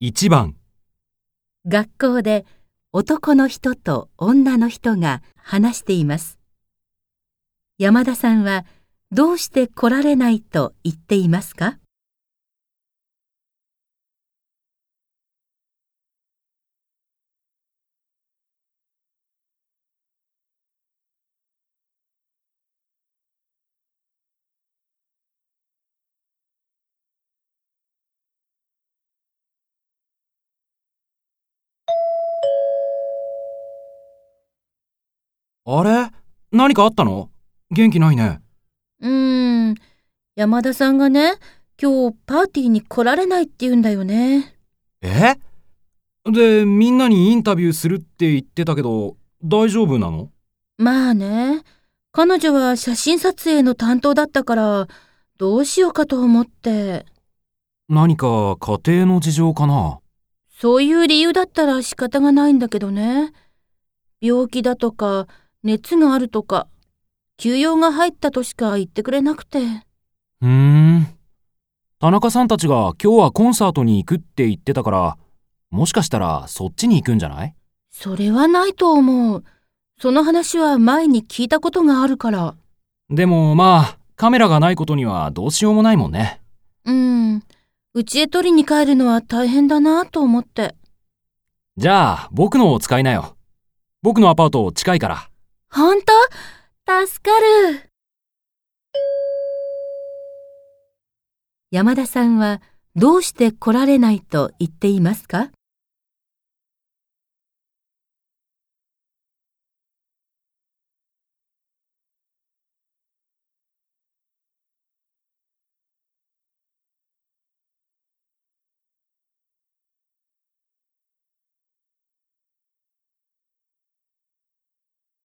1番、学校で男の人と女の人が話しています。山田さんはどうして来られないと言っていますか？あれ？何かあったの？元気ないね。うーん、山田さんがね、今日パーティーに来られないって言うんだよね。え？で、みんなにインタビューするって言ってたけど、大丈夫なの？まあね、彼女は写真撮影の担当だったから、どうしようかと思って。何か家庭の事情かな？そういう理由だったら仕方がないんだけどね。病気だとか、熱があるとか、休養が入ったとしか言ってくれなくて。うーん。田中さんたちが今日はコンサートに行くって言ってたから、もしかしたらそっちに行くんじゃない？それはないと思う。その話は前に聞いたことがあるから。でもまあ、カメラがないことにはどうしようもないもんね。うん。家へ取りに帰るのは大変だなと思って。じゃあ、僕のを使いなよ。僕のアパート近いから。ほんと助かる。山田さんはどうして来られないと言っていますか？